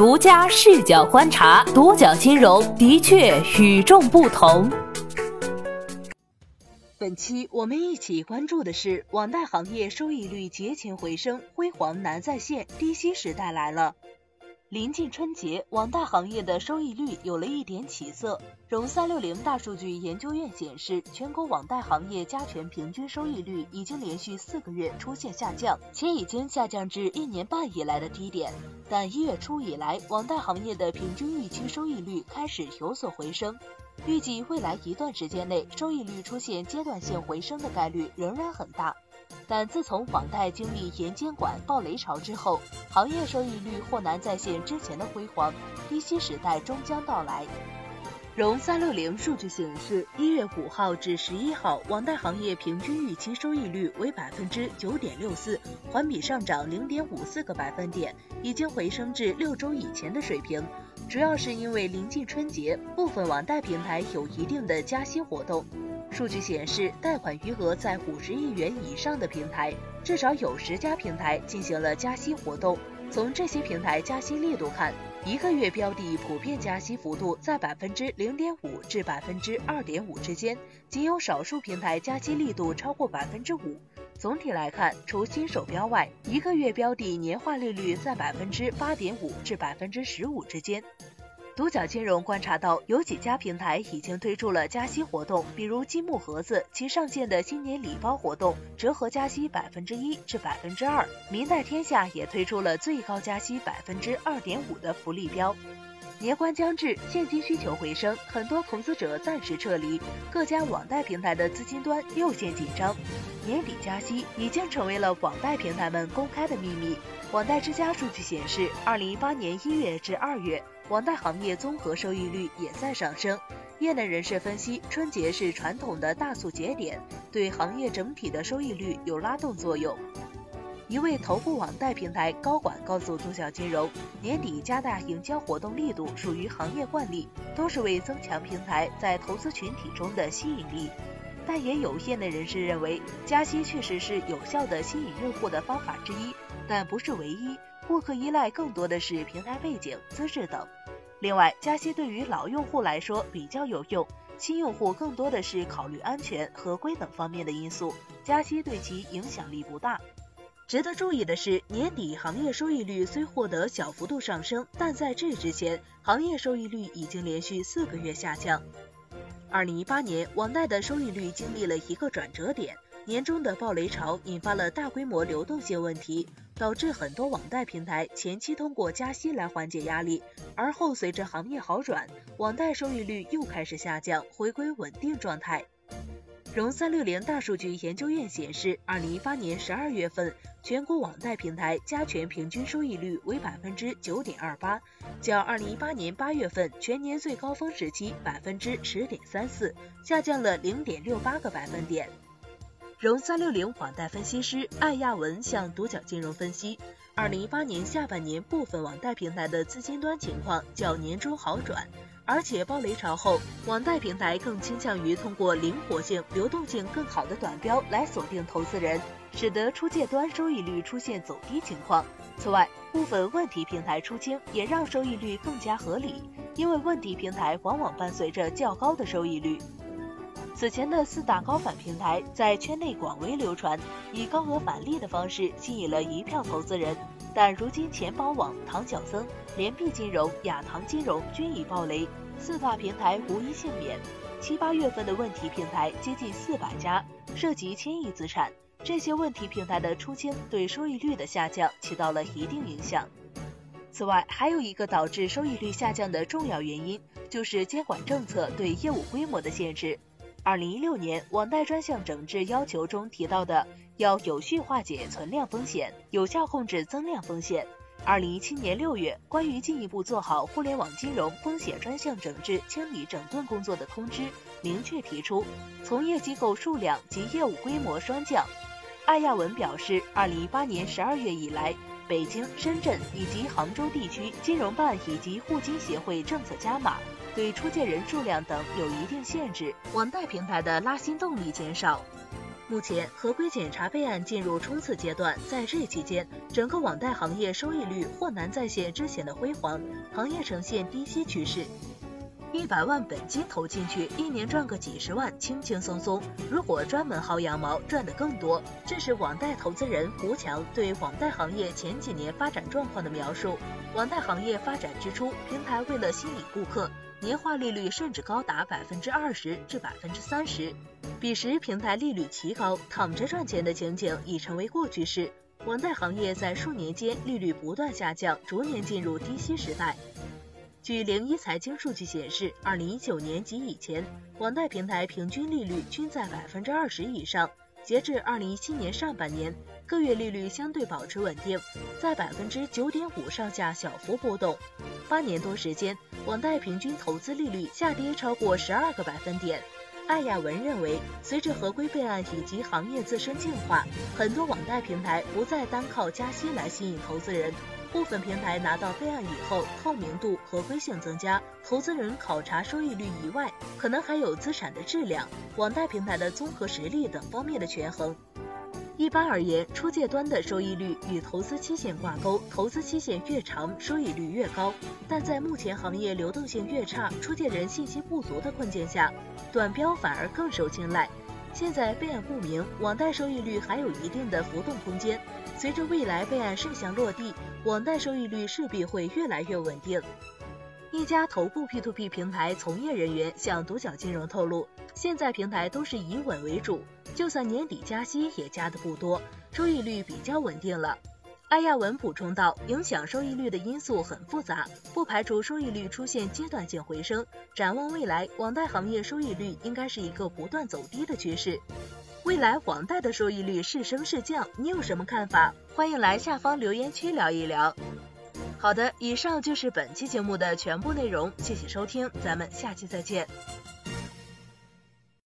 独家视角观察，独角金融的确与众不同。本期我们一起关注的是网贷行业收益率节前回升，辉煌难再现，低息时代来了。临近春节，网贷行业的收益率有了一点起色。融三六零大数据研究院显示，全国网贷行业加权平均收益率已经连续四个月出现下降，且已经下降至一年半以来的低点。但一月初以来，网贷行业的平均预期收益率开始有所回升，预计未来一段时间内，收益率出现阶段性回升的概率仍然很大。但自从网贷经历严监管、暴雷潮之后，行业收益率或难再现之前的辉煌，低息时代终将到来。融三六零数据显示，一月五号至十一号，网贷行业平均预期收益率为百分之九点六四，环比上涨零点五四个百分点，已经回升至六周以前的水平。主要是因为临近春节，部分网贷平台有一定的加息活动。数据显示，贷款余额在五十亿元以上的平台，至少有十家平台进行了加息活动。从这些平台加息力度看，一个月标的普遍加息幅度在百分之零点五至百分之二点五之间，仅有少数平台加息力度超过百分之五。总体来看，除新手标外，一个月标的年化利率在百分之八点五至百分之十五之间。独角金融观察到，有几家平台已经推出了加息活动，比如积木盒子，其上线的新年礼包活动折合加息百分之一至百分之二。民贷天下也推出了最高加息百分之二点五的福利标。年关将至，现金需求回升，很多投资者暂时撤离，各家网贷平台的资金端又现紧张。年底加息已经成为了网贷平台们公开的秘密。网贷之家数据显示，二零一八年一月至二月，网贷行业综合收益率也在上升。业内人士分析，春节是传统的大促节点，对行业整体的收益率有拉动作用。一位头部网贷平台高管告诉中小金融，年底加大营销活动力度属于行业惯例，都是为增强平台在投资群体中的吸引力。但也有业内人士认为，加息确实是有效的吸引用户的方法之一，但不是唯一。顾客依赖更多的是平台背景、资质等。另外，加息对于老用户来说比较有用，新用户更多的是考虑安全、合规等方面的因素，加息对其影响力不大。值得注意的是，年底行业收益率虽获得小幅度上升，但在这之前，行业收益率已经连续四个月下降。二零一八年，网贷的收益率经历了一个转折点，年中的暴雷潮引发了大规模流动性问题，导致很多网贷平台前期通过加息来缓解压力，而后随着行业好转，网贷收益率又开始下降，回归稳定状态。融三六零大数据研究院显示，二零一八年十二月份，全国网贷平台加权平均收益率为百分之九点二八，较二零一八年八月份全年最高峰时期百分之十点三四，下降了零点六八个百分点。融三六零网贷分析师艾亚文向独角金融分析，二零一八年下半年部分网贷平台的资金端情况较年中好转。而且暴雷潮后，网贷平台更倾向于通过灵活性、流动性更好的短标来锁定投资人，使得出借端收益率出现走低情况。此外，部分问题平台出清也让收益率更加合理，因为问题平台往往伴随着较高的收益率。此前的四大高返平台在圈内广为流传，以高额返利的方式吸引了一票投资人。但如今，钱宝网、唐小僧、联币金融、亚唐金融均已爆雷，四大平台无一幸免。七八月份的问题平台接近四百家，涉及千亿资产。这些问题平台的出清对收益率的下降起到了一定影响。此外，还有一个导致收益率下降的重要原因，就是监管政策对业务规模的限制。二零一六年网贷专项整治要求中提到的，要有序化解存量风险，有效控制增量风险。二零一七年六月，关于进一步做好互联网金融风险专项整治清理整顿工作的通知，明确提出，从业机构数量及业务规模双降。艾亚文表示，二零一八年十二月以来，北京、深圳以及杭州地区金融办以及互金协会政策加码。对出借人数量等有一定限制，网贷平台的拉新动力减少。目前合规检查备案进入冲刺阶段，在这期间，整个网贷行业收益率或难再现之前的辉煌，行业呈现低息趋势。一百万本金投进去，一年赚个几十万，轻轻松松。如果专门薅羊毛，赚得更多。这是网贷投资人胡强对网贷行业前几年发展状况的描述。网贷行业发展之初，平台为了吸引顾客，年化利率甚至高达百分之二十至百分之三十。彼时平台利率奇高，躺着赚钱的情景已成为过去式。网贷行业在数年间利率不断下降，逐年进入低息时代。据零一财经数据显示，二零一九年及以前，网贷平台平均利率均在百分之二十以上。截至二零一七年上半年，各月利率相对保持稳定，在百分之九点五上下小幅波动。八年多时间，网贷平均投资利率下跌超过十二个百分点。艾亚文认为，随着合规备案以及行业自身进化，很多网贷平台不再单靠加息来吸引投资人。部分平台拿到备案以后，透明度、合规性增加，投资人考察收益率以外，可能还有资产的质量、网贷平台的综合实力等方面的权衡。一般而言，出借端的收益率与投资期限挂钩，投资期限越长，收益率越高。但在目前行业流动性越差、出借人信息不足的困境下，短标反而更受青睐。现在备案不明，网贷收益率还有一定的浮动空间。随着未来备案事项落地，网贷收益率势必会越来越稳定。一家头部 P2P 平台从业人员向独角金融透露，现在平台都是以稳为主，就算年底加息也加的不多，收益率比较稳定了。艾亚文补充道，影响收益率的因素很复杂，不排除收益率出现阶段性回升。展望未来，网贷行业收益率应该是一个不断走低的趋势。未来网贷的收益率是升是降，你有什么看法？欢迎来下方留言区聊一聊。好的，以上就是本期节目的全部内容，谢谢收听，咱们下期再见。